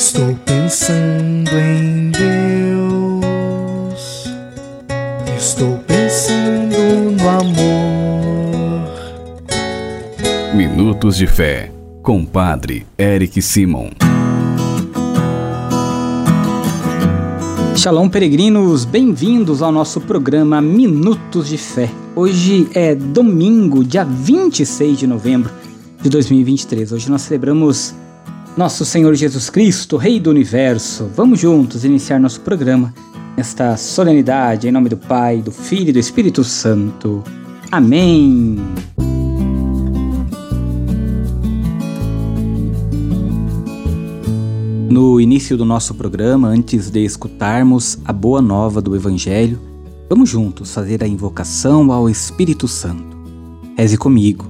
Estou pensando em Deus. Estou pensando no amor. Minutos de Fé, com Padre Eric Simon. Shalom, peregrinos, bem-vindos ao nosso programa Minutos de Fé. Hoje é domingo, dia 26 de novembro de 2023. Hoje nós celebramos nosso Senhor Jesus Cristo, Rei do Universo. Vamos juntos iniciar nosso programa nesta solenidade em nome do Pai, do Filho e do Espírito Santo. Amém. No início do nosso programa, antes de escutarmos a boa nova do Evangelho, vamos juntos fazer a invocação ao Espírito Santo. Reze comigo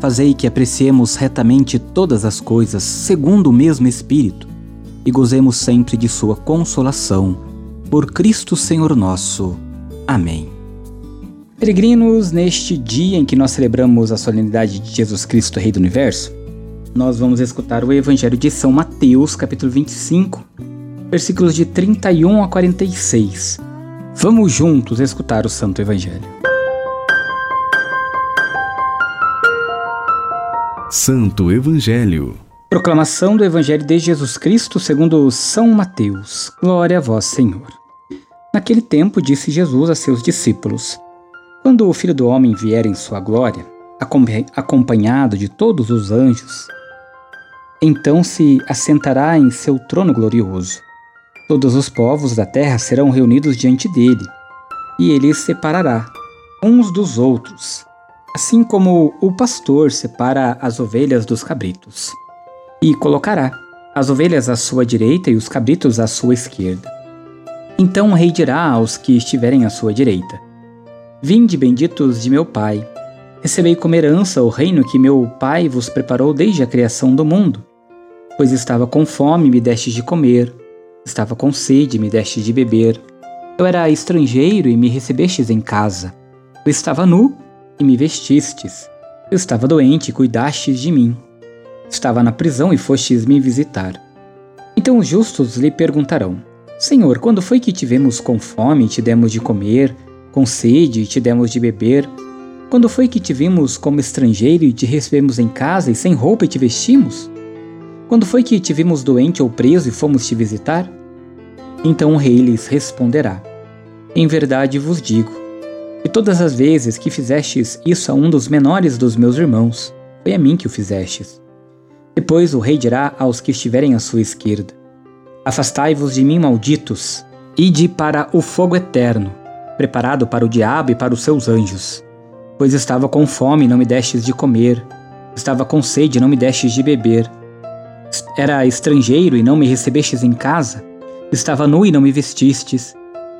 fazei que apreciemos retamente todas as coisas segundo o mesmo Espírito e gozemos sempre de Sua consolação. Por Cristo Senhor nosso. Amém. Peregrinos, neste dia em que nós celebramos a solenidade de Jesus Cristo, Rei do Universo, nós vamos escutar o Evangelho de São Mateus, capítulo 25, versículos de 31 a 46 Vamos juntos escutar o Santo Evangelho. Santo Evangelho. Proclamação do Evangelho de Jesus Cristo segundo São Mateus. Glória a vós, Senhor. Naquele tempo disse Jesus a seus discípulos: Quando o Filho do Homem vier em sua glória, acompanhado de todos os anjos, então se assentará em seu trono glorioso Todos os povos da terra serão reunidos diante dele, e ele separará uns dos outros, assim como o pastor separa as ovelhas dos cabritos, e colocará as ovelhas à sua direita e os cabritos à sua esquerda. Então o rei dirá aos que estiverem à sua direita: Vinde, benditos de meu Pai, recebei como herança o reino que meu Pai vos preparou desde a criação do mundo. Pois estava com fome me destes de comer Estava com sede me deste de beber. Eu era estrangeiro e me recebestes em casa. Eu estava nu e me vestistes. Eu estava doente e cuidastes de mim. Estava na prisão e fostes me visitar. Então os justos lhe perguntarão: Senhor, quando foi que tivemos com fome e te demos de comer, com sede e te demos de beber? Quando foi que te vimos como estrangeiro e te recebemos em casa e sem roupa e te vestimos? Quando foi que te vimos doente ou preso e fomos te visitar? Então o rei lhes responderá: Em verdade vos digo, que todas as vezes que fizestes isso a um dos menores dos meus irmãos, foi a mim que o fizestes. Depois o rei dirá aos que estiverem à sua esquerda: Afastai-vos de mim, malditos, ide para o fogo eterno, preparado para o diabo e para os seus anjos. Pois estava com fome e não me destes de comer, estava com sede e não me destes de beber era estrangeiro e não me recebestes em casa? Estava nu e não me vestistes?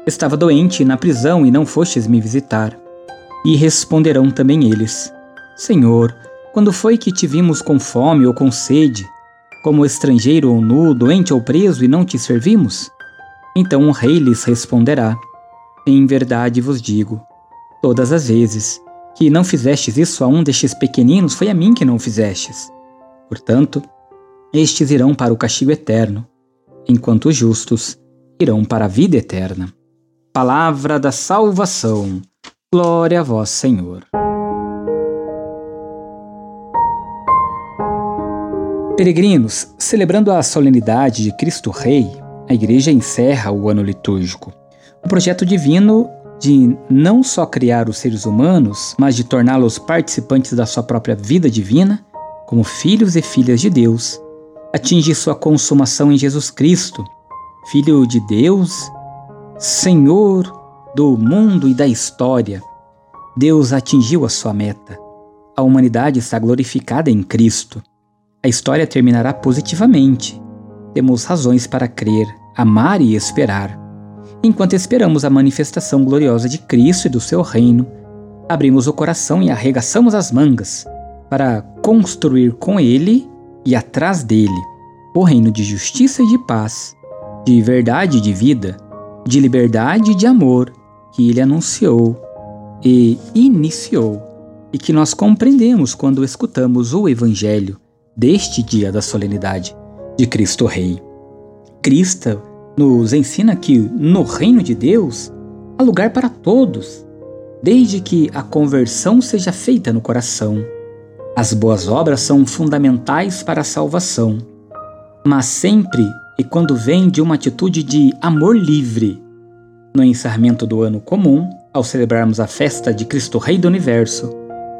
Estava doente na prisão e não fostes me visitar? E responderão também eles: Senhor, quando foi que te vimos com fome ou com sede, como estrangeiro ou nu, doente ou preso e não te servimos? Então o rei lhes responderá: Em verdade vos digo, todas as vezes que não fizestes isso a um destes pequeninos, foi a mim que não fizestes. Portanto, estes irão para o castigo eterno, enquanto os justos irão para a vida eterna. Palavra da salvação. Glória a vós, Senhor. Peregrinos, celebrando a solenidade de Cristo Rei, a Igreja encerra o ano litúrgico. O projeto divino de não só criar os seres humanos, mas de torná-los participantes da sua própria vida divina, como filhos e filhas de Deus, atinge sua consumação em Jesus Cristo, Filho de Deus, Senhor do mundo e da história. Deus atingiu a sua meta. A humanidade está glorificada em Cristo. A história terminará positivamente. Temos razões para crer, amar e esperar. Enquanto esperamos a manifestação gloriosa de Cristo e do seu reino, abrimos o coração e arregaçamos as mangas para construir com Ele e atrás dele o reino de justiça e de paz, de verdade e de vida, de liberdade e de amor que Ele anunciou e iniciou e que nós compreendemos quando escutamos o Evangelho deste dia da solenidade de Cristo Rei. Cristo nos ensina que no reino de Deus há lugar para todos, desde que a conversão seja feita no coração. As boas obras são fundamentais para a salvação, mas sempre e quando vem de uma atitude de amor livre. No encerramento do ano comum, ao celebrarmos a festa de Cristo Rei do Universo,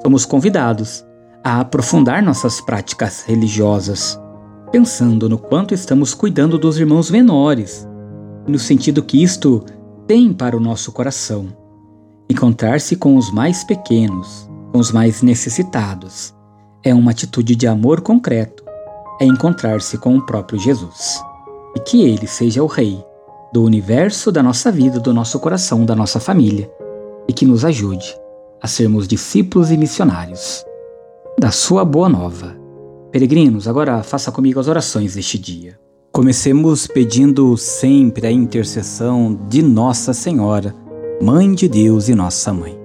somos convidados a aprofundar nossas práticas religiosas, pensando no quanto estamos cuidando dos irmãos menores, no sentido que isto tem para o nosso coração. Encontrar-se com os mais pequenos, com os mais necessitados, é uma atitude de amor concreto, é encontrar-se com o próprio Jesus. E que ele seja o Rei do universo, da nossa vida, do nosso coração, da nossa família, e que nos ajude a sermos discípulos e missionários da Sua Boa Nova. Peregrinos, agora faça comigo as orações deste dia. Comecemos pedindo sempre a intercessão de Nossa Senhora, Mãe de Deus e Nossa Mãe.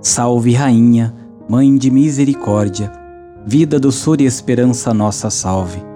Salve, Rainha, Mãe de Misericórdia, vida, doçura e esperança, nossa salve.